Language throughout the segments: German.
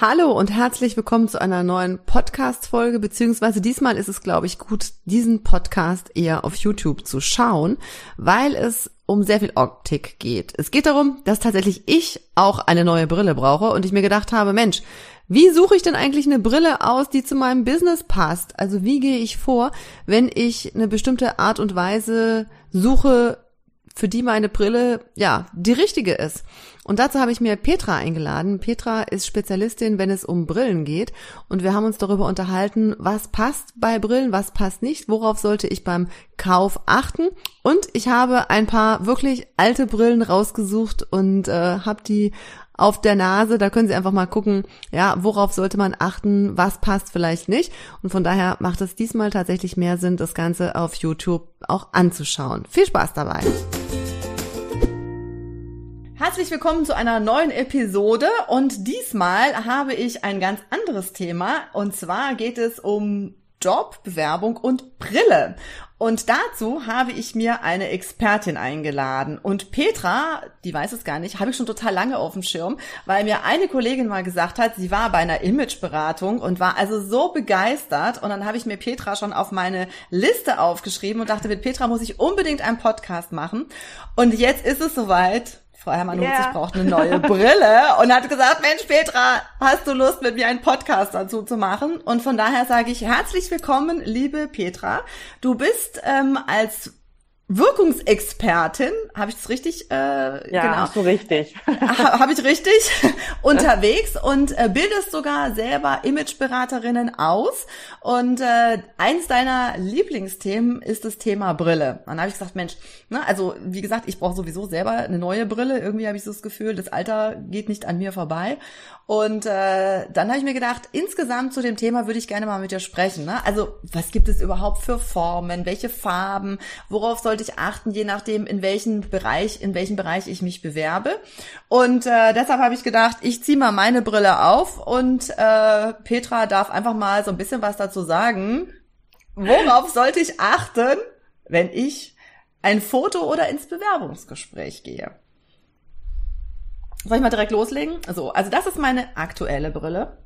Hallo und herzlich willkommen zu einer neuen Podcast-Folge, beziehungsweise diesmal ist es, glaube ich, gut, diesen Podcast eher auf YouTube zu schauen, weil es um sehr viel Optik geht. Es geht darum, dass tatsächlich ich auch eine neue Brille brauche und ich mir gedacht habe, Mensch, wie suche ich denn eigentlich eine Brille aus, die zu meinem Business passt? Also wie gehe ich vor, wenn ich eine bestimmte Art und Weise suche, für die meine Brille ja die richtige ist. Und dazu habe ich mir Petra eingeladen. Petra ist Spezialistin, wenn es um Brillen geht. Und wir haben uns darüber unterhalten, was passt bei Brillen, was passt nicht, worauf sollte ich beim Kauf achten. Und ich habe ein paar wirklich alte Brillen rausgesucht und äh, habe die auf der Nase. Da können Sie einfach mal gucken, ja, worauf sollte man achten, was passt vielleicht nicht. Und von daher macht es diesmal tatsächlich mehr Sinn, das Ganze auf YouTube auch anzuschauen. Viel Spaß dabei! Herzlich willkommen zu einer neuen Episode und diesmal habe ich ein ganz anderes Thema und zwar geht es um Job, Bewerbung und Brille. Und dazu habe ich mir eine Expertin eingeladen. Und Petra, die weiß es gar nicht, habe ich schon total lange auf dem Schirm, weil mir eine Kollegin mal gesagt hat, sie war bei einer Imageberatung und war also so begeistert. Und dann habe ich mir Petra schon auf meine Liste aufgeschrieben und dachte, mit Petra muss ich unbedingt einen Podcast machen. Und jetzt ist es soweit. Frau Hermann yeah. ich braucht eine neue Brille und hat gesagt, Mensch Petra, hast du Lust mit mir einen Podcast dazu zu machen? Und von daher sage ich herzlich willkommen, liebe Petra. Du bist ähm, als Wirkungsexpertin, habe ich das richtig? Äh, ja, genau. hast du richtig. habe ich richtig unterwegs und äh, bildest sogar selber Imageberaterinnen aus. Und äh, eins deiner Lieblingsthemen ist das Thema Brille. Dann habe ich gesagt, Mensch, ne, also wie gesagt, ich brauche sowieso selber eine neue Brille. Irgendwie habe ich so das Gefühl, das Alter geht nicht an mir vorbei. Und äh, dann habe ich mir gedacht, insgesamt zu dem Thema würde ich gerne mal mit dir sprechen. Ne? Also was gibt es überhaupt für Formen, welche Farben, worauf sollte ich achten, je nachdem, in welchen Bereich, in welchem Bereich ich mich bewerbe. Und äh, deshalb habe ich gedacht, ich ziehe mal meine Brille auf und äh, Petra darf einfach mal so ein bisschen was dazu sagen. Worauf sollte ich achten, wenn ich ein Foto oder ins Bewerbungsgespräch gehe? Soll ich mal direkt loslegen? So, also das ist meine aktuelle Brille.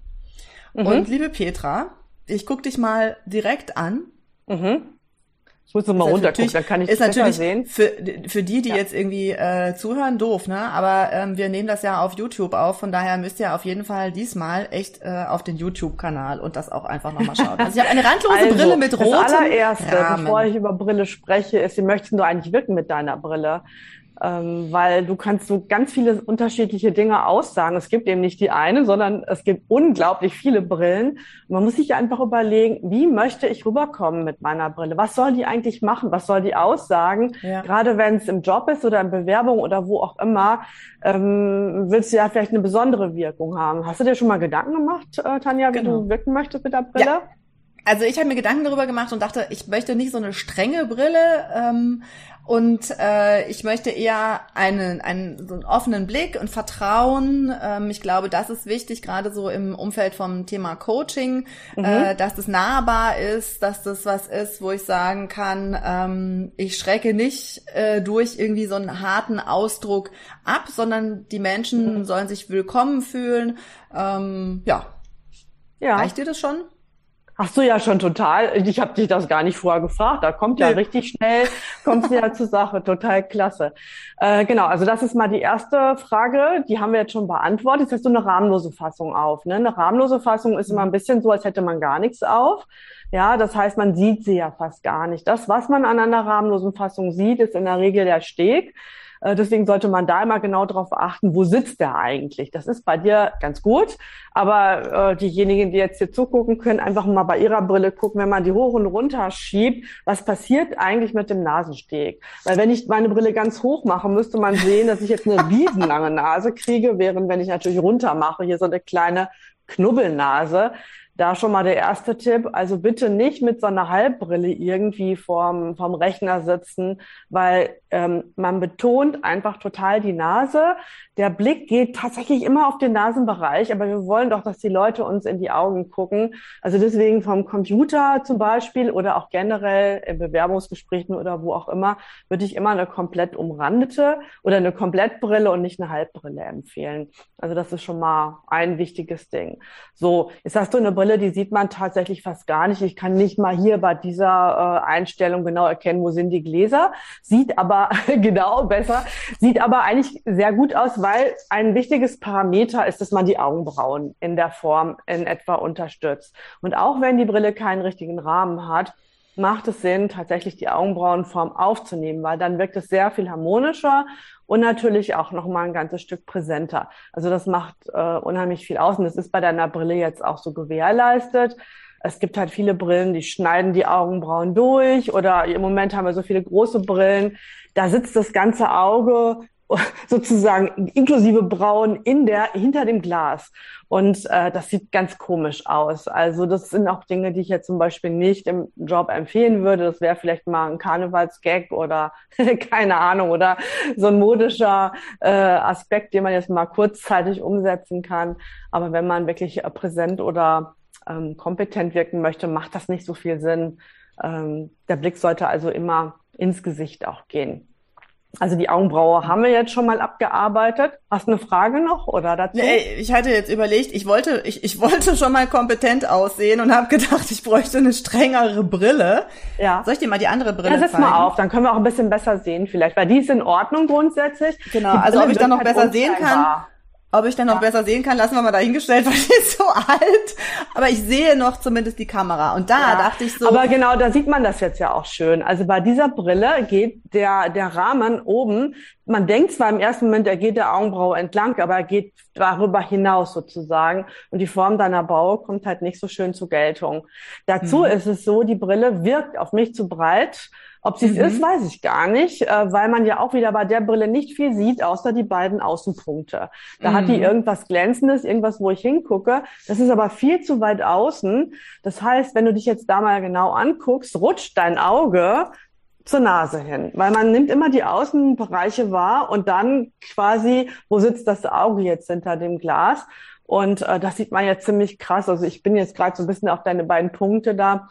Mhm. Und liebe Petra, ich guck dich mal direkt an. Mhm. Ich muss mal runtergucken, dann kann ich ist natürlich sehen. Für, für die, die ja. jetzt irgendwie äh, zuhören, doof, ne? Aber ähm, wir nehmen das ja auf YouTube auf, von daher müsst ihr auf jeden Fall diesmal echt äh, auf den YouTube-Kanal und das auch einfach nochmal schauen. Also ich habe eine randlose also, Brille mit rotem Das allererste, Rahmen. bevor ich über Brille spreche, ist, wie möchtest du eigentlich wirken mit deiner Brille? Ähm, weil du kannst so ganz viele unterschiedliche Dinge aussagen. Es gibt eben nicht die eine, sondern es gibt unglaublich viele Brillen. man muss sich einfach überlegen, wie möchte ich rüberkommen mit meiner Brille? Was soll die eigentlich machen? Was soll die aussagen? Ja. Gerade wenn es im Job ist oder in Bewerbung oder wo auch immer, ähm, willst du ja vielleicht eine besondere Wirkung haben. Hast du dir schon mal Gedanken gemacht, äh, Tanja, wie genau. du wirken möchtest mit der Brille? Ja. Also ich habe mir Gedanken darüber gemacht und dachte, ich möchte nicht so eine strenge Brille, ähm, und äh, ich möchte eher einen, einen, so einen offenen Blick und Vertrauen. Ähm, ich glaube, das ist wichtig, gerade so im Umfeld vom Thema Coaching, mhm. äh, dass das nahbar ist, dass das was ist, wo ich sagen kann, ähm, ich schrecke nicht äh, durch irgendwie so einen harten Ausdruck ab, sondern die Menschen mhm. sollen sich willkommen fühlen. Ähm, ja. ja. Reicht dir das schon? Ach so, ja, schon total. Ich habe dich das gar nicht vorher gefragt. Da kommt ja nee. richtig schnell, kommt ja zur Sache. Total klasse. Äh, genau, also das ist mal die erste Frage. Die haben wir jetzt schon beantwortet. Jetzt hast du eine rahmenlose Fassung auf. Ne? Eine rahmenlose Fassung ist immer ein bisschen so, als hätte man gar nichts auf. Ja, das heißt, man sieht sie ja fast gar nicht. Das, was man an einer rahmenlosen Fassung sieht, ist in der Regel der Steg. Äh, deswegen sollte man da immer genau darauf achten, wo sitzt der eigentlich. Das ist bei dir ganz gut, aber äh, diejenigen, die jetzt hier zugucken, können einfach mal bei ihrer Brille gucken, wenn man die hoch und runter schiebt, was passiert eigentlich mit dem Nasensteg? Weil wenn ich meine Brille ganz hoch mache, müsste man sehen, dass ich jetzt eine riesenlange Nase kriege, während wenn ich natürlich runter mache, hier so eine kleine Knubbelnase, Da schon mal der erste Tipp. Also bitte nicht mit so einer Halbbrille irgendwie vorm, vorm Rechner sitzen, weil ähm, man betont einfach total die Nase. Der Blick geht tatsächlich immer auf den Nasenbereich, aber wir wollen doch, dass die Leute uns in die Augen gucken. Also deswegen vom Computer zum Beispiel oder auch generell in Bewerbungsgesprächen oder wo auch immer, würde ich immer eine komplett umrandete oder eine Komplettbrille und nicht eine Halbbrille empfehlen. Also das ist schon mal ein wichtiges Ding. So, jetzt hast du eine Brille, die sieht man tatsächlich fast gar nicht. Ich kann nicht mal hier bei dieser äh, Einstellung genau erkennen, wo sind die Gläser. Sieht aber genau besser, sieht aber eigentlich sehr gut aus, weil ein wichtiges Parameter ist, dass man die Augenbrauen in der Form in etwa unterstützt. Und auch wenn die Brille keinen richtigen Rahmen hat, macht es Sinn, tatsächlich die Augenbrauenform aufzunehmen, weil dann wirkt es sehr viel harmonischer und natürlich auch noch mal ein ganzes Stück präsenter. Also das macht äh, unheimlich viel aus und das ist bei deiner Brille jetzt auch so gewährleistet. Es gibt halt viele Brillen, die schneiden die Augenbrauen durch oder im Moment haben wir so viele große Brillen. Da sitzt das ganze Auge sozusagen inklusive Brauen in der hinter dem Glas und äh, das sieht ganz komisch aus. Also das sind auch Dinge, die ich jetzt zum Beispiel nicht im Job empfehlen würde. Das wäre vielleicht mal ein Karnevalsgag oder keine Ahnung oder so ein modischer äh, Aspekt, den man jetzt mal kurzzeitig umsetzen kann. Aber wenn man wirklich äh, präsent oder ähm, kompetent wirken möchte, macht das nicht so viel Sinn. Ähm, der Blick sollte also immer ins Gesicht auch gehen. Also die Augenbraue haben wir jetzt schon mal abgearbeitet. Hast du eine Frage noch oder dazu? Nee, ich hatte jetzt überlegt, ich wollte, ich, ich wollte schon mal kompetent aussehen und habe gedacht, ich bräuchte eine strengere Brille. Ja. Soll ich dir mal die andere Brille ja, setz zeigen? mal auf, dann können wir auch ein bisschen besser sehen vielleicht, weil die ist in Ordnung grundsätzlich. Genau, also ob ich dann noch halt besser sehen kann. Ob ich dann noch ja. besser sehen kann, lassen wir mal dahingestellt, weil die ist so alt. Aber ich sehe noch zumindest die Kamera. Und da ja. dachte ich so. Aber genau, da sieht man das jetzt ja auch schön. Also bei dieser Brille geht der, der Rahmen oben, man denkt zwar im ersten Moment, er geht der Augenbraue entlang, aber er geht darüber hinaus sozusagen. Und die Form deiner Braue kommt halt nicht so schön zur Geltung. Dazu mhm. ist es so, die Brille wirkt auf mich zu breit ob sie es mhm. ist, weiß ich gar nicht, äh, weil man ja auch wieder bei der Brille nicht viel sieht, außer die beiden Außenpunkte. Da mhm. hat die mhm. irgendwas Glänzendes, irgendwas, wo ich hingucke. Das ist aber viel zu weit außen. Das heißt, wenn du dich jetzt da mal genau anguckst, rutscht dein Auge zur Nase hin, weil man nimmt immer die Außenbereiche wahr und dann quasi, wo sitzt das Auge jetzt hinter dem Glas? Und äh, das sieht man jetzt ziemlich krass. Also ich bin jetzt gerade so ein bisschen auf deine beiden Punkte da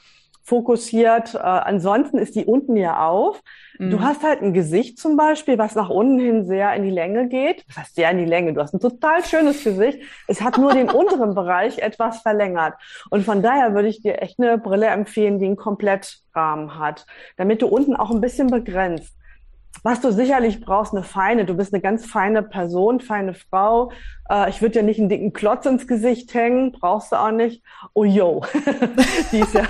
fokussiert. Äh, ansonsten ist die unten ja auf. Mhm. Du hast halt ein Gesicht zum Beispiel, was nach unten hin sehr in die Länge geht. Das heißt sehr in die Länge. Du hast ein total schönes Gesicht. Es hat nur den unteren Bereich etwas verlängert. Und von daher würde ich dir echt eine Brille empfehlen, die einen Komplettrahmen hat, damit du unten auch ein bisschen begrenzt. Was du sicherlich brauchst, eine feine. Du bist eine ganz feine Person, feine Frau. Äh, ich würde dir nicht einen dicken Klotz ins Gesicht hängen, brauchst du auch nicht. Oh yo, die ist ja.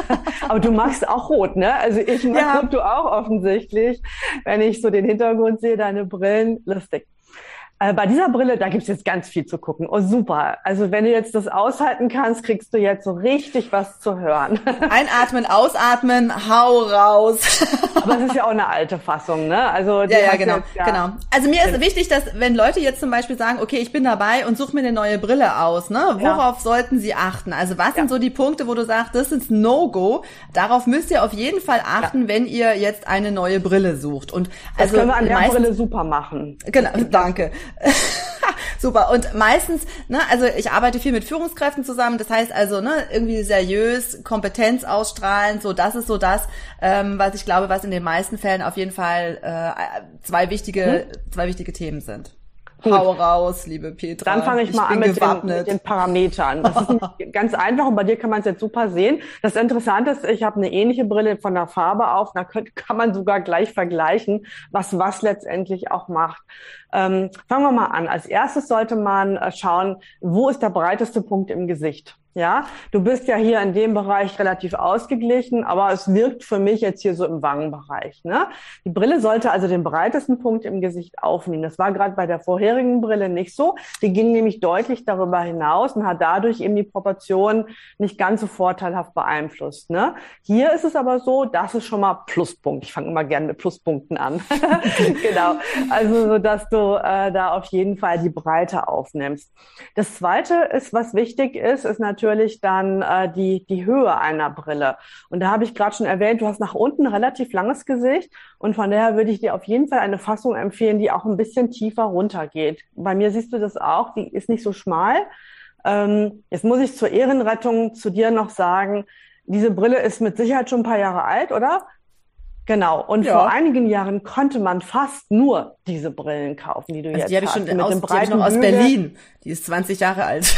Aber du magst auch rot, ne? Also ich mag ja. rot, du auch offensichtlich. Wenn ich so den Hintergrund sehe, deine Brillen, lustig. Äh, bei dieser Brille, da gibt's jetzt ganz viel zu gucken. Oh, super. Also wenn du jetzt das aushalten kannst, kriegst du jetzt so richtig was zu hören. Einatmen, ausatmen, hau raus. Aber es ist ja auch eine alte Fassung, ne? Also ja, ja, genau, jetzt, ja, genau. Also mir ist wichtig, dass wenn Leute jetzt zum Beispiel sagen, okay, ich bin dabei und suche mir eine neue Brille aus, ne? Worauf ja. sollten sie achten? Also was sind so die Punkte, wo du sagst, das ist No-Go? Darauf müsst ihr auf jeden Fall achten, wenn ihr jetzt eine neue Brille sucht. Und also das können wir an der meisten, Brille super machen. Genau, danke. Super. Und meistens, ne, also ich arbeite viel mit Führungskräften zusammen. Das heißt also, ne, irgendwie seriös, Kompetenz ausstrahlen. So, das ist so das, ähm, was ich glaube, was in den meisten Fällen auf jeden Fall äh, zwei wichtige, hm? zwei wichtige Themen sind. Gut. Hau raus, liebe Petra. Dann fange ich, ich mal an mit den, mit den, Parametern. Das ist ganz einfach und bei dir kann man es jetzt super sehen. Das Interessante ist, ich habe eine ähnliche Brille von der Farbe auf. Da kann man sogar gleich vergleichen, was was letztendlich auch macht. Ähm, fangen wir mal an. Als erstes sollte man äh, schauen, wo ist der breiteste Punkt im Gesicht. Ja, du bist ja hier in dem Bereich relativ ausgeglichen, aber es wirkt für mich jetzt hier so im Wangenbereich. Ne? Die Brille sollte also den breitesten Punkt im Gesicht aufnehmen. Das war gerade bei der vorherigen Brille nicht so. Die ging nämlich deutlich darüber hinaus und hat dadurch eben die Proportionen nicht ganz so vorteilhaft beeinflusst. Ne? Hier ist es aber so, das ist schon mal Pluspunkt. Ich fange immer gerne mit Pluspunkten an. genau. Also so, dass du äh, da auf jeden Fall die Breite aufnimmst. Das Zweite ist, was wichtig ist, ist natürlich dann äh, die, die Höhe einer Brille. Und da habe ich gerade schon erwähnt, du hast nach unten relativ langes Gesicht und von daher würde ich dir auf jeden Fall eine Fassung empfehlen, die auch ein bisschen tiefer runtergeht. Bei mir siehst du das auch, die ist nicht so schmal. Ähm, jetzt muss ich zur Ehrenrettung zu dir noch sagen, diese Brille ist mit Sicherheit schon ein paar Jahre alt, oder? Genau. Und ja. vor einigen Jahren konnte man fast nur diese Brillen kaufen, die du also jetzt die hast. Die ich schon aus, die hab ich noch aus Berlin. Die ist 20 Jahre alt.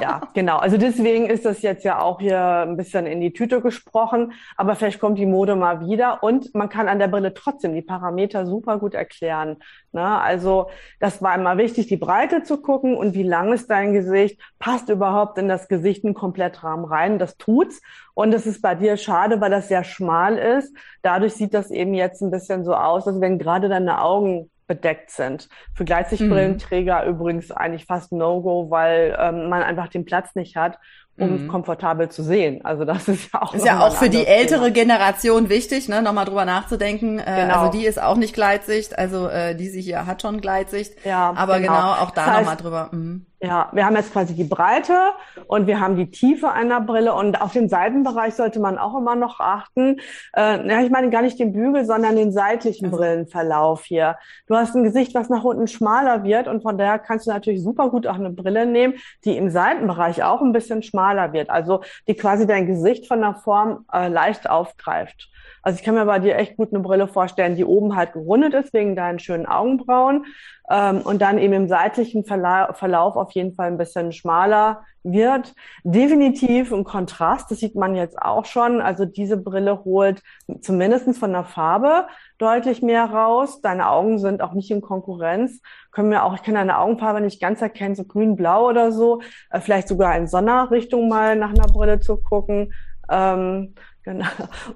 Ja, genau. Also deswegen ist das jetzt ja auch hier ein bisschen in die Tüte gesprochen. Aber vielleicht kommt die Mode mal wieder und man kann an der Brille trotzdem die Parameter super gut erklären. Ne? Also das war immer wichtig, die Breite zu gucken und wie lang ist dein Gesicht, passt überhaupt in das Gesicht ein Komplettrahmen rein. Das tut's. Und es ist bei dir schade, weil das sehr schmal ist. Dadurch sieht das eben jetzt ein bisschen so aus, als wenn gerade deine Augen bedeckt sind. Für Gleitsichtbrillenträger mhm. übrigens eigentlich fast No-Go, weil ähm, man einfach den Platz nicht hat, um mhm. komfortabel zu sehen. Also das ist ja auch ist ja auch für die ältere Thema. Generation wichtig, ne, nochmal drüber nachzudenken. Äh, genau. Also die ist auch nicht Gleitsicht, also äh, diese hier hat schon Gleitsicht. Ja, aber genau, genau auch da das heißt, nochmal drüber. Mhm. Ja, wir haben jetzt quasi die Breite und wir haben die Tiefe einer Brille und auf den Seitenbereich sollte man auch immer noch achten. Äh, ja, ich meine gar nicht den Bügel, sondern den seitlichen also. Brillenverlauf hier. Du hast ein Gesicht, was nach unten schmaler wird und von daher kannst du natürlich super gut auch eine Brille nehmen, die im Seitenbereich auch ein bisschen schmaler wird, also die quasi dein Gesicht von der Form äh, leicht aufgreift. Also ich kann mir bei dir echt gut eine Brille vorstellen, die oben halt gerundet ist wegen deinen schönen Augenbrauen ähm, und dann eben im seitlichen Verla Verlauf auf jeden Fall ein bisschen schmaler wird. Definitiv ein Kontrast, das sieht man jetzt auch schon. Also diese Brille holt zumindestens von der Farbe deutlich mehr raus. Deine Augen sind auch nicht in Konkurrenz. Können wir auch, ich kann deine Augenfarbe nicht ganz erkennen, so grün-blau oder so. Äh, vielleicht sogar in Sonderrichtung mal nach einer Brille zu gucken. Ähm, Genau.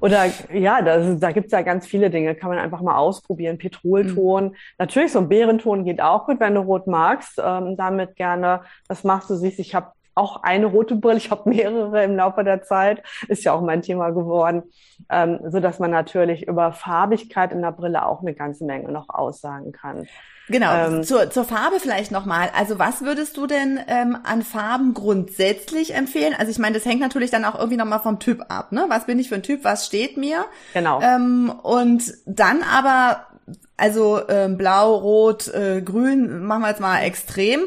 Oder ja, das, da gibt's ja ganz viele Dinge, kann man einfach mal ausprobieren. Petrolton. Mhm. Natürlich, so ein Bärenton geht auch gut, wenn du rot magst. Ähm, damit gerne, das machst du, siehst, ich habe auch eine rote Brille, ich habe mehrere im Laufe der Zeit, ist ja auch mein Thema geworden, ähm, so dass man natürlich über Farbigkeit in der Brille auch eine ganze Menge noch aussagen kann. Genau, ähm, zur, zur Farbe vielleicht nochmal. Also was würdest du denn ähm, an Farben grundsätzlich empfehlen? Also ich meine, das hängt natürlich dann auch irgendwie nochmal vom Typ ab. Ne? Was bin ich für ein Typ? Was steht mir? Genau. Ähm, und dann aber, also ähm, blau, rot, äh, grün, machen wir jetzt mal extrem.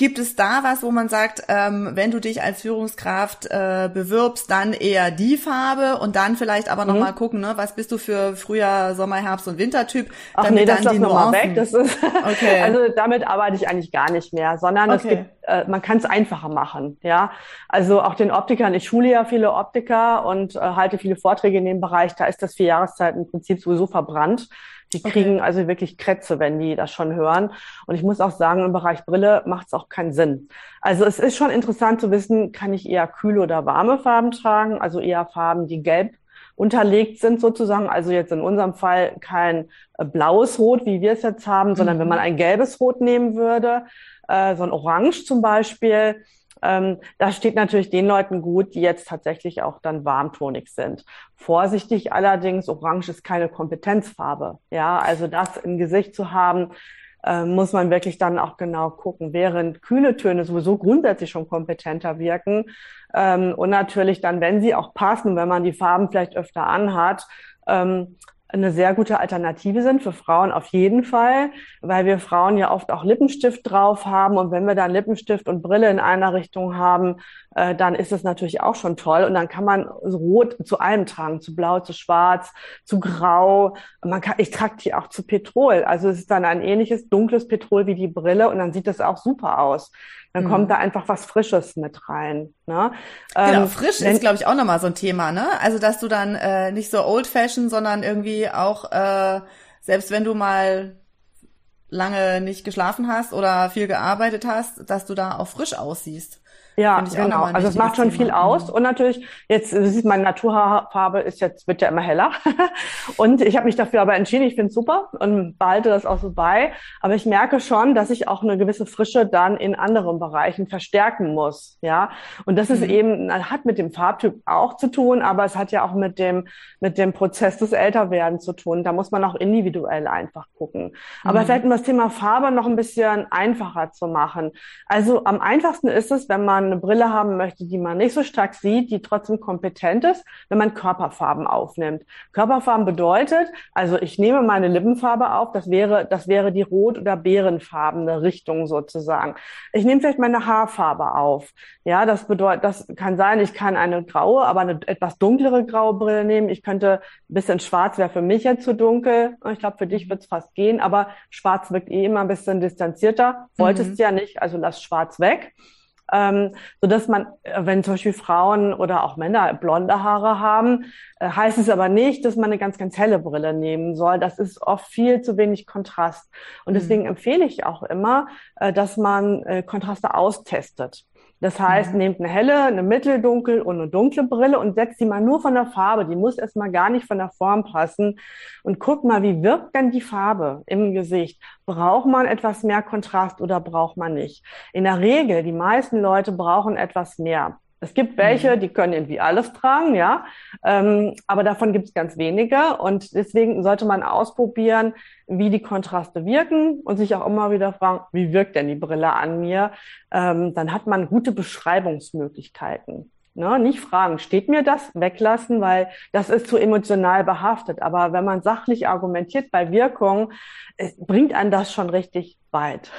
Gibt es da was, wo man sagt, ähm, wenn du dich als Führungskraft äh, bewirbst, dann eher die Farbe und dann vielleicht aber mhm. nochmal gucken, ne, was bist du für Frühjahr, Sommer, Herbst und Wintertyp? Ach nee, das lass nochmal weg. Das ist, okay. Also damit arbeite ich eigentlich gar nicht mehr, sondern okay. es gibt, äh, man kann es einfacher machen. Ja, Also auch den Optikern, ich schule ja viele Optiker und äh, halte viele Vorträge in dem Bereich, da ist das vier Jahreszeit im Prinzip sowieso verbrannt. Die kriegen okay. also wirklich Krätze, wenn die das schon hören. Und ich muss auch sagen, im Bereich Brille macht es auch keinen Sinn. Also es ist schon interessant zu wissen, kann ich eher kühle oder warme Farben tragen, also eher Farben, die gelb unterlegt sind sozusagen. Also jetzt in unserem Fall kein äh, blaues Rot, wie wir es jetzt haben, sondern mhm. wenn man ein gelbes Rot nehmen würde, äh, so ein Orange zum Beispiel, ähm, das steht natürlich den Leuten gut, die jetzt tatsächlich auch dann warmtonig sind. Vorsichtig allerdings, Orange ist keine Kompetenzfarbe. Ja, also das im Gesicht zu haben, äh, muss man wirklich dann auch genau gucken, während kühle Töne sowieso grundsätzlich schon kompetenter wirken. Ähm, und natürlich dann, wenn sie auch passen, wenn man die Farben vielleicht öfter anhat, ähm, eine sehr gute Alternative sind für Frauen auf jeden Fall, weil wir Frauen ja oft auch Lippenstift drauf haben und wenn wir dann Lippenstift und Brille in einer Richtung haben, äh, dann ist es natürlich auch schon toll und dann kann man rot zu allem tragen, zu blau, zu schwarz, zu grau. Man kann, ich trage die auch zu Petrol, also es ist dann ein ähnliches dunkles Petrol wie die Brille und dann sieht das auch super aus. Dann mhm. kommt da einfach was Frisches mit rein. Ne? Genau, ähm, frisch ist, glaube ich, auch nochmal so ein Thema, ne? Also, dass du dann äh, nicht so old fashion, sondern irgendwie auch, äh, selbst wenn du mal lange nicht geschlafen hast oder viel gearbeitet hast, dass du da auch frisch aussiehst. Ja, genau. Also es macht schon viel aus. Und natürlich, jetzt du siehst, meine Naturfarbe ist jetzt, wird ja immer heller. und ich habe mich dafür aber entschieden, ich finde es super und behalte das auch so bei. Aber ich merke schon, dass ich auch eine gewisse Frische dann in anderen Bereichen verstärken muss. Ja. Und das ist mhm. eben, hat mit dem Farbtyp auch zu tun, aber es hat ja auch mit dem, mit dem Prozess des Älterwerdens zu tun. Da muss man auch individuell einfach gucken. Aber mhm. vielleicht um das Thema Farbe noch ein bisschen einfacher zu machen. Also am einfachsten ist es, wenn man man eine Brille haben möchte, die man nicht so stark sieht, die trotzdem kompetent ist, wenn man Körperfarben aufnimmt. Körperfarben bedeutet, also ich nehme meine Lippenfarbe auf, das wäre, das wäre die rot- oder beerenfarbene Richtung sozusagen. Ich nehme vielleicht meine Haarfarbe auf. Ja, das bedeutet, das kann sein, ich kann eine graue, aber eine etwas dunklere graue Brille nehmen. Ich könnte ein bisschen schwarz wäre für mich jetzt zu dunkel. Ich glaube, für dich wird es fast gehen, aber schwarz wirkt eh immer ein bisschen distanzierter. Wolltest mhm. ja nicht, also lass schwarz weg. Ähm, so dass man, äh, wenn zum Beispiel Frauen oder auch Männer blonde Haare haben, äh, heißt es aber nicht, dass man eine ganz, ganz helle Brille nehmen soll. Das ist oft viel zu wenig Kontrast. Und mhm. deswegen mhm. empfehle ich auch immer, äh, dass man äh, Kontraste austestet. Das heißt, mhm. nehmt eine helle, eine mitteldunkel und eine dunkle Brille und setzt sie mal nur von der Farbe. Die muss erstmal gar nicht von der Form passen. Und guckt mal, wie wirkt denn die Farbe im Gesicht? Braucht man etwas mehr Kontrast oder braucht man nicht? In der Regel, die meisten Leute brauchen etwas mehr. Es gibt welche, mhm. die können irgendwie alles tragen, ja, ähm, aber davon gibt es ganz wenige und deswegen sollte man ausprobieren, wie die Kontraste wirken und sich auch immer wieder fragen, wie wirkt denn die Brille an mir? Ähm, dann hat man gute Beschreibungsmöglichkeiten. Ne? Nicht fragen, steht mir das? Weglassen, weil das ist zu emotional behaftet. Aber wenn man sachlich argumentiert bei Wirkung, bringt einen das schon richtig weit.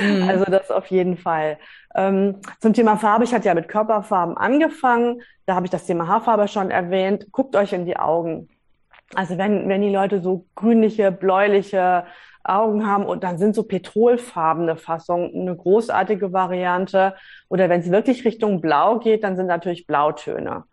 Mhm. Also das auf jeden Fall. Ähm, zum Thema Farbe, ich hatte ja mit Körperfarben angefangen. Da habe ich das Thema Haarfarbe schon erwähnt. Guckt euch in die Augen. Also wenn, wenn die Leute so grünliche, bläuliche Augen haben und dann sind so petrolfarbene Fassungen eine großartige Variante. Oder wenn es wirklich Richtung Blau geht, dann sind natürlich Blautöne.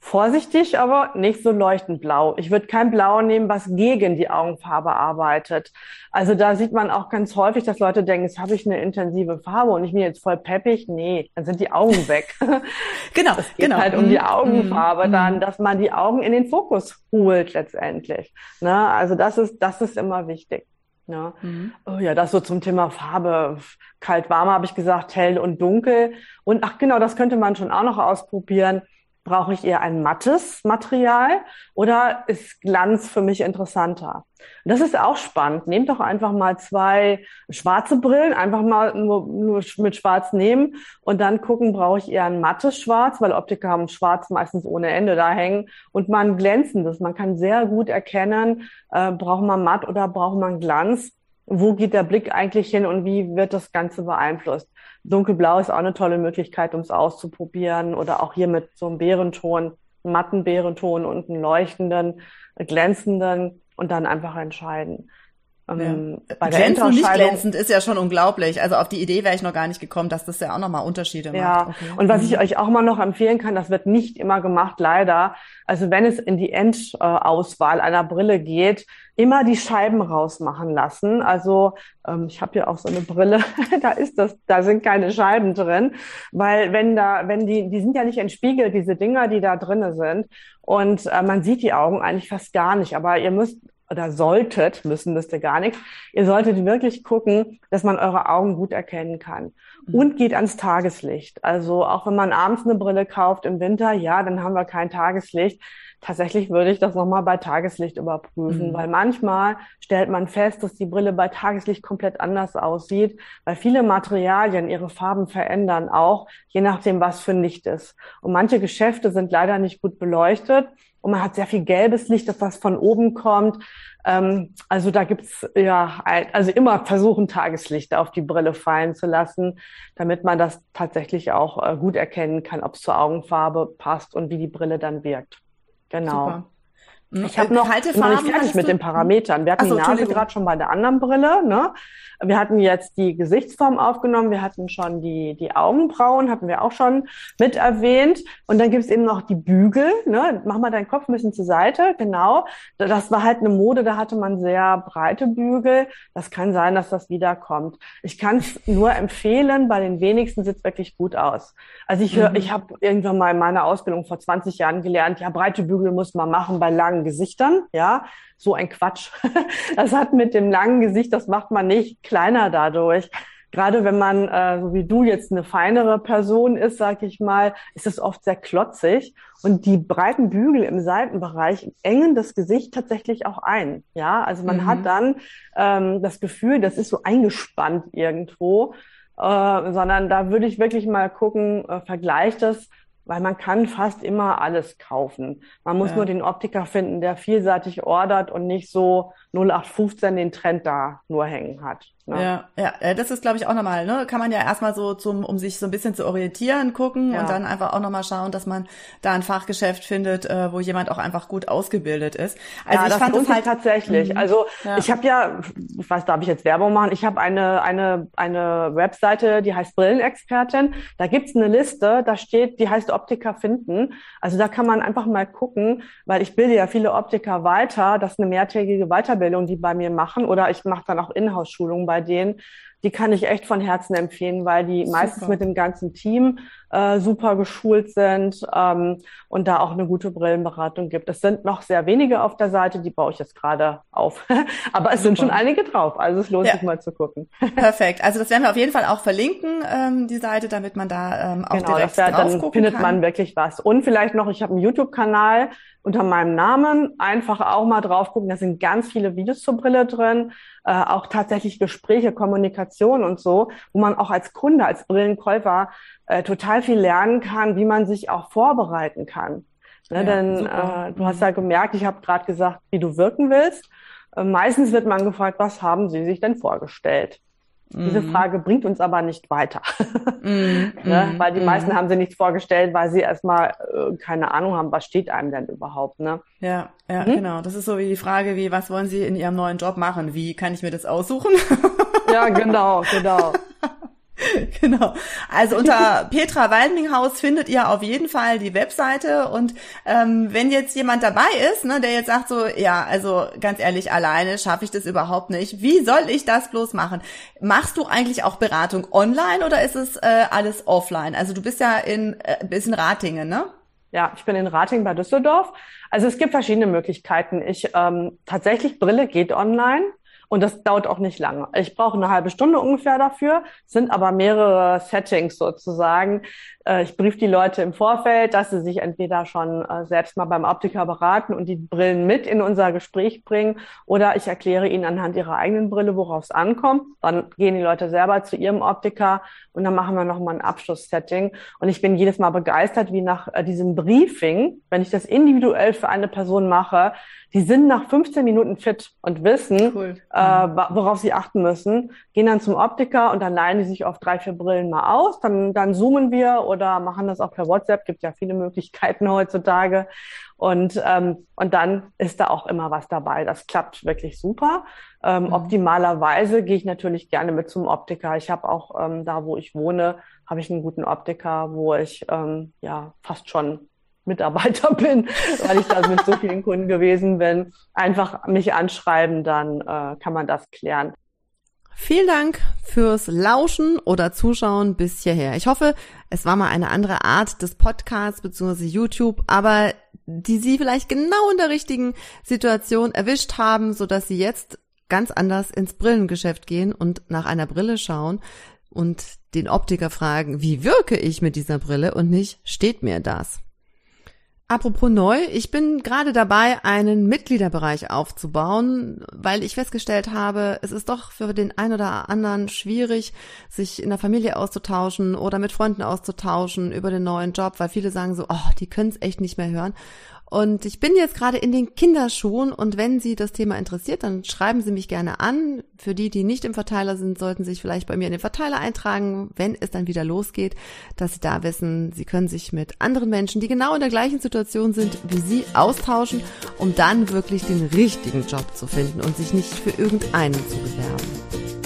Vorsichtig, aber nicht so leuchtend blau. Ich würde kein Blau nehmen, was gegen die Augenfarbe arbeitet. Also da sieht man auch ganz häufig, dass Leute denken, jetzt habe ich eine intensive Farbe und ich bin jetzt voll peppig. Nee, dann sind die Augen weg. genau, es geht genau. halt um die mhm. Augenfarbe mm, dann, dass man die Augen in den Fokus holt letztendlich. Ne? Also das ist, das ist immer wichtig. Ja. Mhm. Oh ja, das so zum Thema Farbe. Kalt, warm habe ich gesagt, hell und dunkel. Und ach genau, das könnte man schon auch noch ausprobieren. Brauche ich eher ein mattes Material oder ist Glanz für mich interessanter? Das ist auch spannend. Nehmt doch einfach mal zwei schwarze Brillen, einfach mal nur, nur mit Schwarz nehmen und dann gucken, brauche ich eher ein mattes Schwarz, weil Optiker haben Schwarz meistens ohne Ende da hängen und mal ein glänzendes. Man kann sehr gut erkennen, äh, braucht man matt oder braucht man Glanz wo geht der Blick eigentlich hin und wie wird das Ganze beeinflusst. Dunkelblau ist auch eine tolle Möglichkeit, um es auszuprobieren oder auch hier mit so einem Bärenton, matten Bärenton und einem leuchtenden, glänzenden und dann einfach entscheiden. Ähm, ja. Bei Glänzend und nicht glänzend ist ja schon unglaublich. Also auf die Idee wäre ich noch gar nicht gekommen, dass das ja auch nochmal Unterschiede ja. macht. Ja, okay. und was ich mhm. euch auch mal noch empfehlen kann, das wird nicht immer gemacht, leider. Also wenn es in die Endauswahl einer Brille geht, immer die Scheiben rausmachen lassen. Also ähm, ich habe hier auch so eine Brille, da ist das, da sind keine Scheiben drin, weil wenn da, wenn die, die sind ja nicht entspiegelt, diese Dinger, die da drinnen sind, und äh, man sieht die Augen eigentlich fast gar nicht. Aber ihr müsst oder solltet, müssen müsst ihr gar nichts, ihr solltet wirklich gucken, dass man eure Augen gut erkennen kann. Mhm. Und geht ans Tageslicht. Also auch wenn man abends eine Brille kauft im Winter, ja, dann haben wir kein Tageslicht. Tatsächlich würde ich das nochmal bei Tageslicht überprüfen, mhm. weil manchmal stellt man fest, dass die Brille bei Tageslicht komplett anders aussieht, weil viele Materialien ihre Farben verändern auch, je nachdem, was für Licht ist. Und manche Geschäfte sind leider nicht gut beleuchtet und man hat sehr viel gelbes Licht, das was von oben kommt. Ähm, also da gibt's ja, also immer versuchen, Tageslicht auf die Brille fallen zu lassen, damit man das tatsächlich auch äh, gut erkennen kann, ob es zur Augenfarbe passt und wie die Brille dann wirkt. Genau. Super. Hm, ich habe noch, Kalte noch nicht fertig mit den Parametern. Wir hatten so, die Nase gerade schon bei der anderen Brille. Ne? Wir hatten jetzt die Gesichtsform aufgenommen. Wir hatten schon die, die Augenbrauen, hatten wir auch schon mit erwähnt. Und dann gibt's eben noch die Bügel. Ne? Mach mal deinen Kopf ein bisschen zur Seite. Genau. Das war halt eine Mode, da hatte man sehr breite Bügel. Das kann sein, dass das wiederkommt. Ich kann es nur empfehlen. Bei den wenigsten sieht's wirklich gut aus. Also ich mhm. ich habe irgendwann mal in meiner Ausbildung vor 20 Jahren gelernt, ja, breite Bügel muss man machen bei langen Gesichtern, ja, so ein Quatsch. Das hat mit dem langen Gesicht, das macht man nicht kleiner dadurch. Gerade wenn man, äh, so wie du jetzt eine feinere Person ist, sag ich mal, ist es oft sehr klotzig. Und die breiten Bügel im Seitenbereich engen das Gesicht tatsächlich auch ein. Ja, also man mhm. hat dann ähm, das Gefühl, das ist so eingespannt irgendwo. äh, sondern da würde ich wirklich mal gucken, äh, vergleicht das weil man kann fast immer alles kaufen. Man muss ja. nur den Optiker finden, der vielseitig ordert und nicht so 0815 den Trend da nur hängen hat. Ne? Ja, ja, äh, das ist, glaube ich, auch nochmal, ne? Kann man ja erstmal so zum, um sich so ein bisschen zu orientieren, gucken ja. und dann einfach auch nochmal schauen, dass man da ein Fachgeschäft findet, äh, wo jemand auch einfach gut ausgebildet ist. Also ja, ich das fand es halt tatsächlich. Mhm. Also ja. ich habe ja, ich weiß, darf ich jetzt Werbung machen? Ich habe eine, eine, eine Webseite, die heißt Brillenexpertin. Da gibt's eine Liste, da steht, die heißt Optiker finden. Also da kann man einfach mal gucken, weil ich bilde ja viele Optiker weiter. Das ist eine mehrtägige Weiterbildung, die bei mir machen. Oder ich mache dann auch Inhouse-Schulungen bei Guardian. Die kann ich echt von Herzen empfehlen, weil die super. meistens mit dem ganzen Team äh, super geschult sind ähm, und da auch eine gute Brillenberatung gibt. Es sind noch sehr wenige auf der Seite, die baue ich jetzt gerade auf. Aber es super. sind schon einige drauf, also es lohnt ja. sich mal zu gucken. Perfekt. Also das werden wir auf jeden Fall auch verlinken, ähm, die Seite, damit man da ähm, auch genau, direkt drauf dann findet kann. man wirklich was. Und vielleicht noch, ich habe einen YouTube-Kanal unter meinem Namen. Einfach auch mal drauf gucken. Da sind ganz viele Videos zur Brille drin, äh, auch tatsächlich Gespräche, Kommunikation und so, wo man auch als Kunde, als Brillenkäufer äh, total viel lernen kann, wie man sich auch vorbereiten kann. Ne, ja, denn äh, du hast ja gemerkt, ich habe gerade gesagt, wie du wirken willst. Äh, meistens wird man gefragt, was haben Sie sich denn vorgestellt? Diese mhm. Frage bringt uns aber nicht weiter. Mm, ne? mm, weil die mm. meisten haben sie nichts vorgestellt, weil sie erstmal äh, keine Ahnung haben, was steht einem denn überhaupt. Ne? Ja, ja, mhm. genau. Das ist so wie die Frage, wie, was wollen Sie in Ihrem neuen Job machen? Wie kann ich mir das aussuchen? Ja, genau, genau. genau. Also unter Petra Waldminghaus findet ihr auf jeden Fall die Webseite und ähm, wenn jetzt jemand dabei ist, ne, der jetzt sagt so, ja, also ganz ehrlich, alleine schaffe ich das überhaupt nicht. Wie soll ich das bloß machen? Machst du eigentlich auch Beratung online oder ist es äh, alles offline? Also du bist ja in, äh, bist in Ratingen, ne? Ja, ich bin in Ratingen bei Düsseldorf. Also es gibt verschiedene Möglichkeiten. Ich ähm, tatsächlich Brille geht online. Und das dauert auch nicht lange. Ich brauche eine halbe Stunde ungefähr dafür, sind aber mehrere Settings sozusagen. Äh, ich brief die Leute im Vorfeld, dass sie sich entweder schon äh, selbst mal beim Optiker beraten und die Brillen mit in unser Gespräch bringen oder ich erkläre ihnen anhand ihrer eigenen Brille, worauf es ankommt. Dann gehen die Leute selber zu ihrem Optiker und dann machen wir nochmal ein Abschlusssetting. Und ich bin jedes Mal begeistert, wie nach äh, diesem Briefing, wenn ich das individuell für eine Person mache, die sind nach 15 Minuten fit und wissen, cool. Äh, worauf sie achten müssen, gehen dann zum Optiker und dann leihen die sich auf drei, vier Brillen mal aus. Dann, dann zoomen wir oder machen das auch per WhatsApp. Gibt ja viele Möglichkeiten heutzutage. Und, ähm, und dann ist da auch immer was dabei. Das klappt wirklich super. Ähm, mhm. Optimalerweise gehe ich natürlich gerne mit zum Optiker. Ich habe auch ähm, da, wo ich wohne, habe ich einen guten Optiker, wo ich ähm, ja fast schon Mitarbeiter bin, weil ich da mit so vielen Kunden gewesen bin. Einfach mich anschreiben, dann äh, kann man das klären. Vielen Dank fürs Lauschen oder Zuschauen bis hierher. Ich hoffe, es war mal eine andere Art des Podcasts bzw. YouTube, aber die Sie vielleicht genau in der richtigen Situation erwischt haben, so dass Sie jetzt ganz anders ins Brillengeschäft gehen und nach einer Brille schauen und den Optiker fragen, wie wirke ich mit dieser Brille und nicht, steht mir das? Apropos neu, ich bin gerade dabei, einen Mitgliederbereich aufzubauen, weil ich festgestellt habe, es ist doch für den einen oder anderen schwierig, sich in der Familie auszutauschen oder mit Freunden auszutauschen über den neuen Job, weil viele sagen so, oh, die können es echt nicht mehr hören. Und ich bin jetzt gerade in den Kinderschuhen und wenn Sie das Thema interessiert, dann schreiben Sie mich gerne an. Für die, die nicht im Verteiler sind, sollten Sie sich vielleicht bei mir in den Verteiler eintragen, wenn es dann wieder losgeht, dass Sie da wissen, Sie können sich mit anderen Menschen, die genau in der gleichen Situation sind wie Sie, austauschen, um dann wirklich den richtigen Job zu finden und sich nicht für irgendeinen zu bewerben.